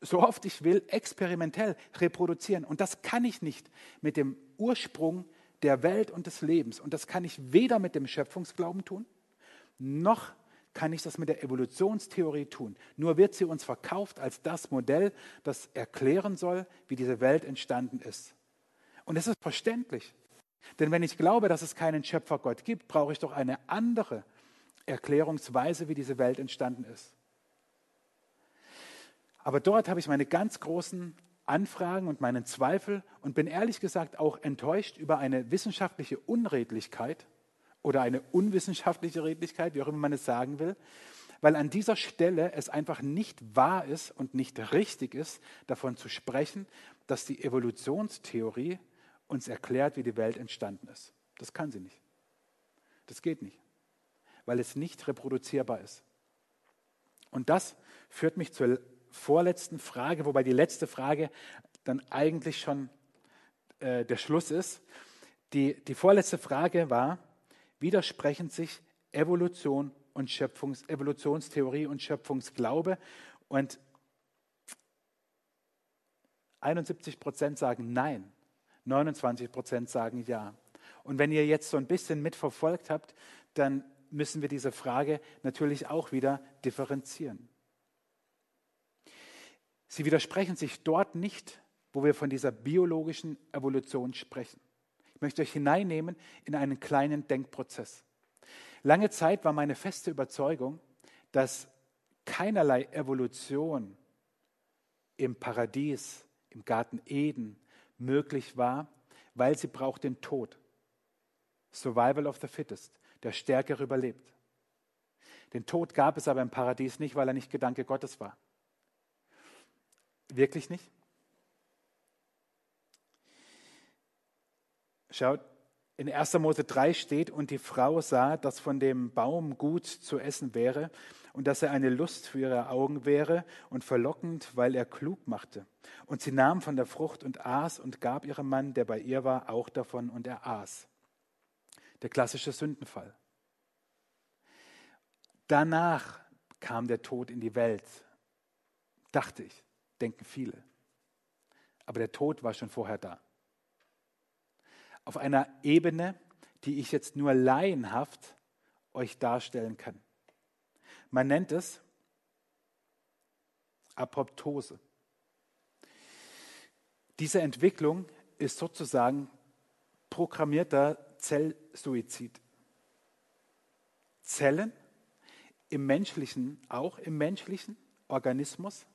so oft ich will, experimentell reproduzieren. Und das kann ich nicht mit dem Ursprung der Welt und des Lebens. Und das kann ich weder mit dem Schöpfungsglauben tun, noch kann ich das mit der Evolutionstheorie tun. Nur wird sie uns verkauft als das Modell, das erklären soll, wie diese Welt entstanden ist. Und es ist verständlich. Denn wenn ich glaube, dass es keinen Schöpfergott gibt, brauche ich doch eine andere Erklärungsweise, wie diese Welt entstanden ist. Aber dort habe ich meine ganz großen Anfragen und meinen Zweifel und bin ehrlich gesagt auch enttäuscht über eine wissenschaftliche Unredlichkeit oder eine unwissenschaftliche Redlichkeit, wie auch immer man es sagen will, weil an dieser Stelle es einfach nicht wahr ist und nicht richtig ist, davon zu sprechen, dass die Evolutionstheorie uns erklärt, wie die Welt entstanden ist. Das kann sie nicht. Das geht nicht, weil es nicht reproduzierbar ist. Und das führt mich zur vorletzten Frage, wobei die letzte Frage dann eigentlich schon äh, der Schluss ist. Die, die vorletzte Frage war, widersprechen sich Evolution und Schöpfungs, Evolutionstheorie und Schöpfungsglaube? Und 71 Prozent sagen nein, 29 Prozent sagen ja. Und wenn ihr jetzt so ein bisschen mitverfolgt habt, dann müssen wir diese Frage natürlich auch wieder differenzieren. Sie widersprechen sich dort nicht, wo wir von dieser biologischen Evolution sprechen. Ich möchte euch hineinnehmen in einen kleinen Denkprozess. Lange Zeit war meine feste Überzeugung, dass keinerlei Evolution im Paradies, im Garten Eden möglich war, weil sie braucht den Tod. Survival of the fittest. Der Stärkere überlebt. Den Tod gab es aber im Paradies nicht, weil er nicht Gedanke Gottes war. Wirklich nicht? Schaut, in 1. Mose 3 steht, und die Frau sah, dass von dem Baum gut zu essen wäre und dass er eine Lust für ihre Augen wäre und verlockend, weil er klug machte. Und sie nahm von der Frucht und aß und gab ihrem Mann, der bei ihr war, auch davon und er aß. Der klassische Sündenfall. Danach kam der Tod in die Welt, dachte ich denken viele. Aber der Tod war schon vorher da. Auf einer Ebene, die ich jetzt nur laienhaft euch darstellen kann. Man nennt es Apoptose. Diese Entwicklung ist sozusagen programmierter Zellsuizid. Zellen im menschlichen, auch im menschlichen Organismus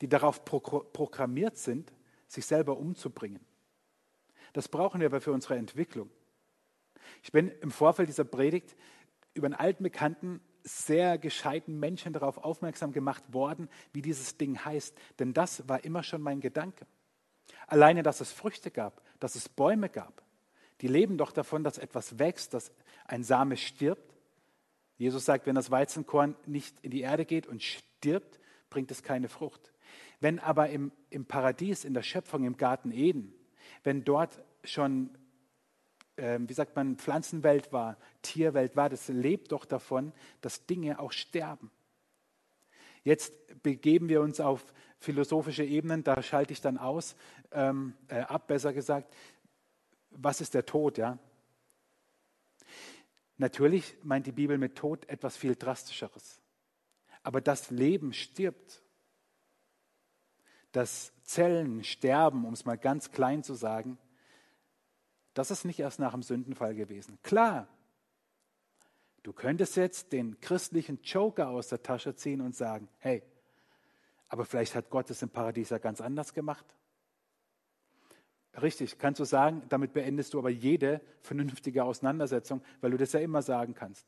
die darauf programmiert sind, sich selber umzubringen. Das brauchen wir aber für unsere Entwicklung. Ich bin im Vorfeld dieser Predigt über einen alten Bekannten, sehr gescheiten Menschen darauf aufmerksam gemacht worden, wie dieses Ding heißt. Denn das war immer schon mein Gedanke. Alleine, dass es Früchte gab, dass es Bäume gab, Die leben doch davon, dass etwas wächst, dass ein Same stirbt. Jesus sagt, wenn das Weizenkorn nicht in die Erde geht und stirbt, bringt es keine Frucht. Wenn aber im, im Paradies, in der Schöpfung, im Garten Eden, wenn dort schon, äh, wie sagt man, Pflanzenwelt war, Tierwelt war, das lebt doch davon, dass Dinge auch sterben. Jetzt begeben wir uns auf philosophische Ebenen, da schalte ich dann aus, ähm, äh, ab, besser gesagt. Was ist der Tod, ja? Natürlich meint die Bibel mit Tod etwas viel drastischeres. Aber das Leben stirbt. Das Zellen sterben, um es mal ganz klein zu sagen, das ist nicht erst nach dem Sündenfall gewesen. Klar, du könntest jetzt den christlichen Joker aus der Tasche ziehen und sagen, hey, aber vielleicht hat Gott es im Paradies ja ganz anders gemacht. Richtig, kannst du sagen, damit beendest du aber jede vernünftige Auseinandersetzung, weil du das ja immer sagen kannst.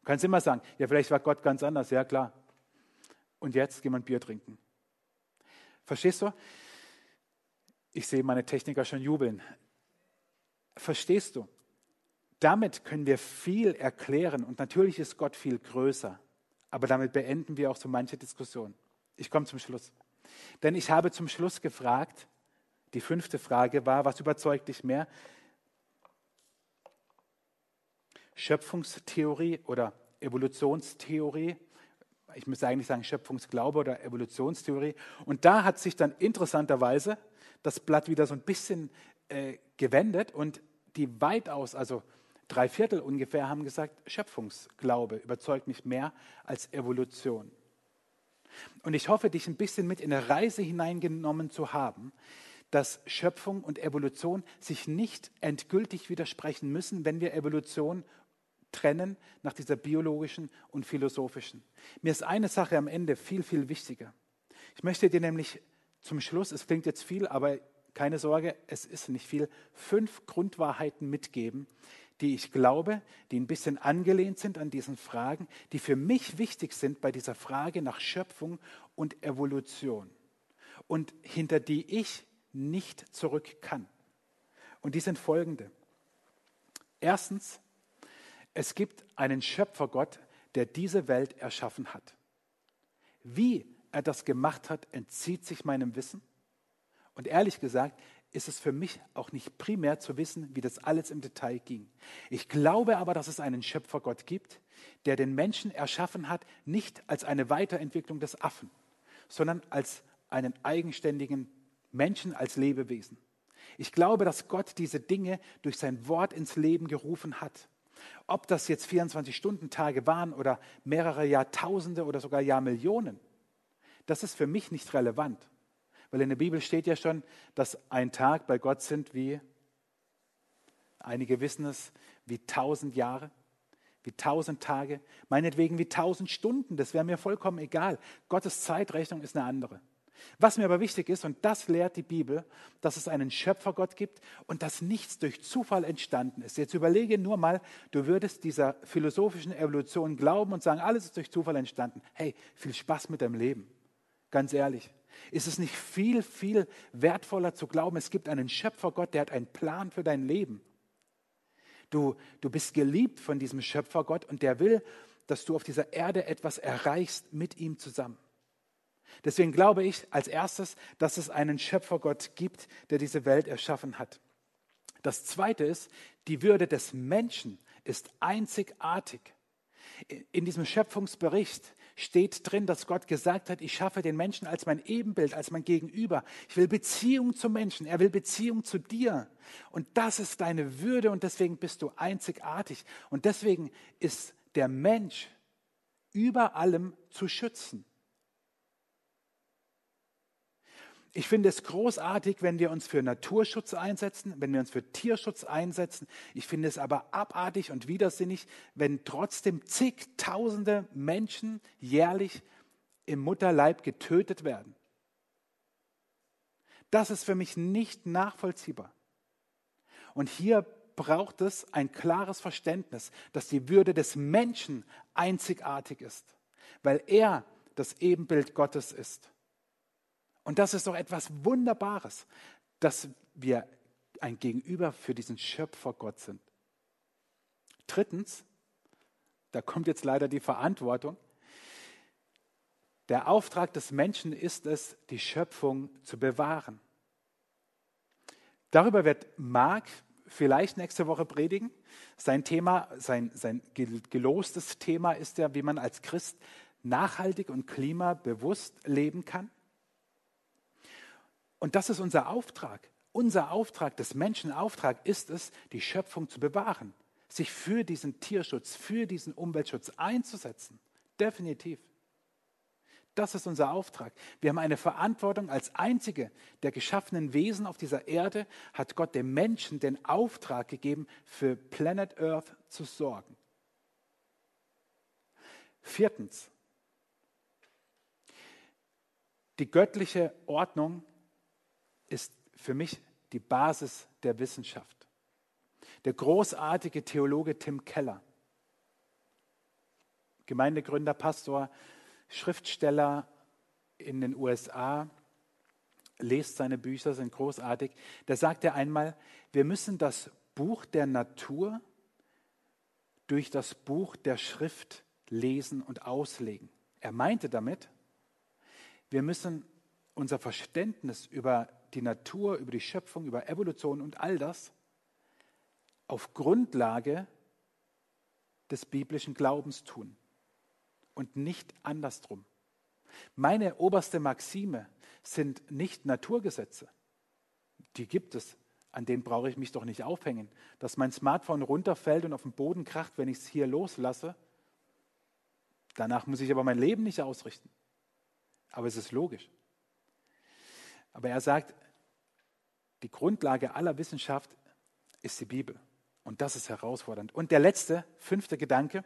Du kannst immer sagen, ja, vielleicht war Gott ganz anders, ja klar. Und jetzt gehen wir ein Bier trinken. Verstehst du? Ich sehe meine Techniker schon jubeln. Verstehst du? Damit können wir viel erklären und natürlich ist Gott viel größer. Aber damit beenden wir auch so manche Diskussion. Ich komme zum Schluss. Denn ich habe zum Schluss gefragt, die fünfte Frage war, was überzeugt dich mehr? Schöpfungstheorie oder Evolutionstheorie? Ich müsste eigentlich sagen Schöpfungsglaube oder Evolutionstheorie. Und da hat sich dann interessanterweise das Blatt wieder so ein bisschen äh, gewendet und die weitaus, also drei Viertel ungefähr, haben gesagt, Schöpfungsglaube überzeugt mich mehr als Evolution. Und ich hoffe, dich ein bisschen mit in eine Reise hineingenommen zu haben, dass Schöpfung und Evolution sich nicht endgültig widersprechen müssen, wenn wir Evolution trennen nach dieser biologischen und philosophischen. Mir ist eine Sache am Ende viel, viel wichtiger. Ich möchte dir nämlich zum Schluss, es klingt jetzt viel, aber keine Sorge, es ist nicht viel, fünf Grundwahrheiten mitgeben, die ich glaube, die ein bisschen angelehnt sind an diesen Fragen, die für mich wichtig sind bei dieser Frage nach Schöpfung und Evolution und hinter die ich nicht zurück kann. Und die sind folgende. Erstens, es gibt einen Schöpfergott, der diese Welt erschaffen hat. Wie er das gemacht hat, entzieht sich meinem Wissen. Und ehrlich gesagt, ist es für mich auch nicht primär zu wissen, wie das alles im Detail ging. Ich glaube aber, dass es einen Schöpfergott gibt, der den Menschen erschaffen hat, nicht als eine Weiterentwicklung des Affen, sondern als einen eigenständigen Menschen als Lebewesen. Ich glaube, dass Gott diese Dinge durch sein Wort ins Leben gerufen hat. Ob das jetzt 24-Stunden-Tage waren oder mehrere Jahrtausende oder sogar Jahrmillionen, das ist für mich nicht relevant. Weil in der Bibel steht ja schon, dass ein Tag bei Gott sind wie, einige wissen es, wie tausend Jahre, wie tausend Tage, meinetwegen wie tausend Stunden, das wäre mir vollkommen egal. Gottes Zeitrechnung ist eine andere. Was mir aber wichtig ist, und das lehrt die Bibel, dass es einen Schöpfergott gibt und dass nichts durch Zufall entstanden ist. Jetzt überlege nur mal, du würdest dieser philosophischen Evolution glauben und sagen, alles ist durch Zufall entstanden. Hey, viel Spaß mit deinem Leben. Ganz ehrlich. Ist es nicht viel, viel wertvoller zu glauben, es gibt einen Schöpfergott, der hat einen Plan für dein Leben. Du, du bist geliebt von diesem Schöpfergott und der will, dass du auf dieser Erde etwas erreichst mit ihm zusammen. Deswegen glaube ich als erstes, dass es einen Schöpfergott gibt, der diese Welt erschaffen hat. Das Zweite ist, die Würde des Menschen ist einzigartig. In diesem Schöpfungsbericht steht drin, dass Gott gesagt hat, ich schaffe den Menschen als mein Ebenbild, als mein Gegenüber. Ich will Beziehung zum Menschen, er will Beziehung zu dir. Und das ist deine Würde und deswegen bist du einzigartig. Und deswegen ist der Mensch über allem zu schützen. Ich finde es großartig, wenn wir uns für Naturschutz einsetzen, wenn wir uns für Tierschutz einsetzen. Ich finde es aber abartig und widersinnig, wenn trotzdem zigtausende Menschen jährlich im Mutterleib getötet werden. Das ist für mich nicht nachvollziehbar. Und hier braucht es ein klares Verständnis, dass die Würde des Menschen einzigartig ist, weil er das Ebenbild Gottes ist. Und das ist doch etwas Wunderbares, dass wir ein Gegenüber für diesen Schöpfer Gott sind. Drittens, da kommt jetzt leider die Verantwortung. Der Auftrag des Menschen ist es, die Schöpfung zu bewahren. Darüber wird Mark vielleicht nächste Woche predigen. Sein Thema, sein, sein gelostes Thema ist ja, wie man als Christ nachhaltig und klimabewusst leben kann. Und das ist unser Auftrag. Unser Auftrag, des Menschen Auftrag ist es, die Schöpfung zu bewahren, sich für diesen Tierschutz, für diesen Umweltschutz einzusetzen. Definitiv. Das ist unser Auftrag. Wir haben eine Verantwortung als einzige der geschaffenen Wesen auf dieser Erde, hat Gott dem Menschen den Auftrag gegeben, für Planet Earth zu sorgen. Viertens. Die göttliche Ordnung ist für mich die Basis der Wissenschaft. Der großartige Theologe Tim Keller, Gemeindegründer, Pastor, Schriftsteller in den USA, lest seine Bücher, sind großartig. Da sagt er einmal, wir müssen das Buch der Natur durch das Buch der Schrift lesen und auslegen. Er meinte damit, wir müssen unser Verständnis über die Natur, über die Schöpfung, über Evolution und all das auf Grundlage des biblischen Glaubens tun und nicht andersrum. Meine oberste Maxime sind nicht Naturgesetze. Die gibt es. An denen brauche ich mich doch nicht aufhängen. Dass mein Smartphone runterfällt und auf den Boden kracht, wenn ich es hier loslasse. Danach muss ich aber mein Leben nicht ausrichten. Aber es ist logisch. Aber er sagt, die Grundlage aller Wissenschaft ist die Bibel. Und das ist herausfordernd. Und der letzte, fünfte Gedanke,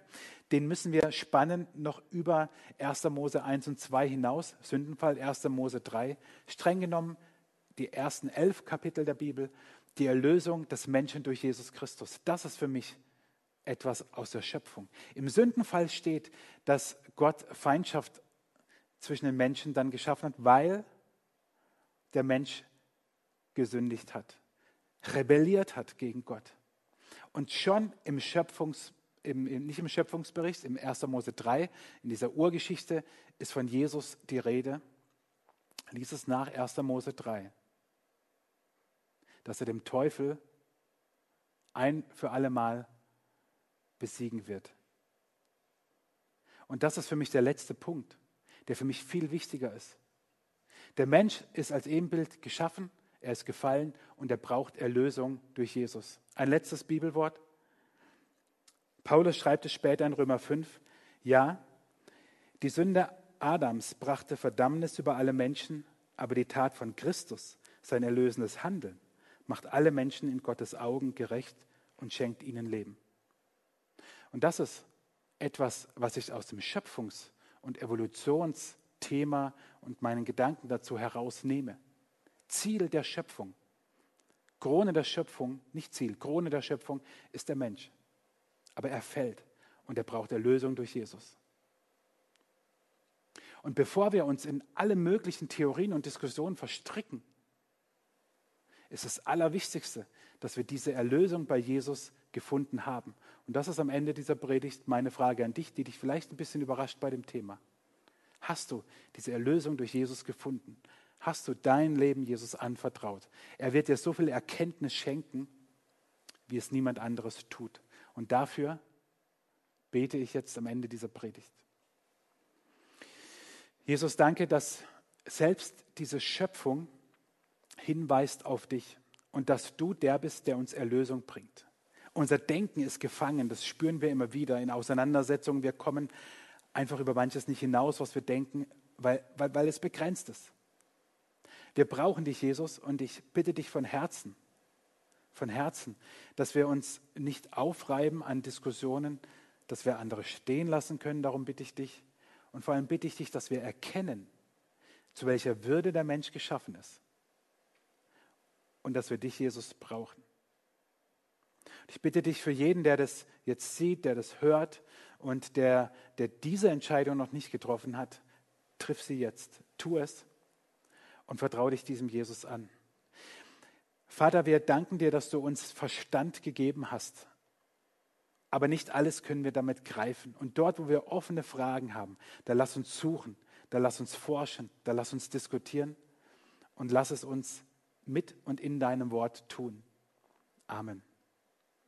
den müssen wir spannen noch über 1. Mose 1 und 2 hinaus. Sündenfall 1. Mose 3. Streng genommen die ersten elf Kapitel der Bibel, die Erlösung des Menschen durch Jesus Christus. Das ist für mich etwas aus der Schöpfung. Im Sündenfall steht, dass Gott Feindschaft zwischen den Menschen dann geschaffen hat, weil der Mensch gesündigt hat, rebelliert hat gegen Gott. Und schon im Schöpfungs, im, nicht im Schöpfungsbericht, im 1. Mose 3, in dieser Urgeschichte, ist von Jesus die Rede. Lies es nach 1. Mose 3, dass er dem Teufel ein für alle Mal besiegen wird. Und das ist für mich der letzte Punkt, der für mich viel wichtiger ist. Der Mensch ist als Ebenbild geschaffen er ist gefallen und er braucht Erlösung durch Jesus. Ein letztes Bibelwort. Paulus schreibt es später in Römer 5. Ja, die Sünde Adams brachte Verdammnis über alle Menschen, aber die Tat von Christus, sein erlösendes Handeln, macht alle Menschen in Gottes Augen gerecht und schenkt ihnen Leben. Und das ist etwas, was ich aus dem Schöpfungs- und Evolutionsthema und meinen Gedanken dazu herausnehme. Ziel der Schöpfung. Krone der Schöpfung, nicht Ziel, Krone der Schöpfung ist der Mensch. Aber er fällt und er braucht Erlösung durch Jesus. Und bevor wir uns in alle möglichen Theorien und Diskussionen verstricken, ist das Allerwichtigste, dass wir diese Erlösung bei Jesus gefunden haben. Und das ist am Ende dieser Predigt meine Frage an dich, die dich vielleicht ein bisschen überrascht bei dem Thema. Hast du diese Erlösung durch Jesus gefunden? Hast du dein Leben Jesus anvertraut. Er wird dir so viel Erkenntnis schenken, wie es niemand anderes tut. Und dafür bete ich jetzt am Ende dieser Predigt. Jesus, danke, dass selbst diese Schöpfung hinweist auf dich und dass du der bist, der uns Erlösung bringt. Unser Denken ist gefangen, das spüren wir immer wieder in Auseinandersetzungen. Wir kommen einfach über manches nicht hinaus, was wir denken, weil, weil, weil es begrenzt ist. Wir brauchen dich, Jesus, und ich bitte dich von Herzen, von Herzen, dass wir uns nicht aufreiben an Diskussionen, dass wir andere stehen lassen können, darum bitte ich dich. Und vor allem bitte ich dich, dass wir erkennen, zu welcher Würde der Mensch geschaffen ist. Und dass wir dich, Jesus, brauchen. Ich bitte dich für jeden, der das jetzt sieht, der das hört und der, der diese Entscheidung noch nicht getroffen hat, triff sie jetzt. Tu es und vertraue dich diesem Jesus an. Vater, wir danken dir, dass du uns Verstand gegeben hast. Aber nicht alles können wir damit greifen. Und dort, wo wir offene Fragen haben, da lass uns suchen, da lass uns forschen, da lass uns diskutieren und lass es uns mit und in deinem Wort tun. Amen.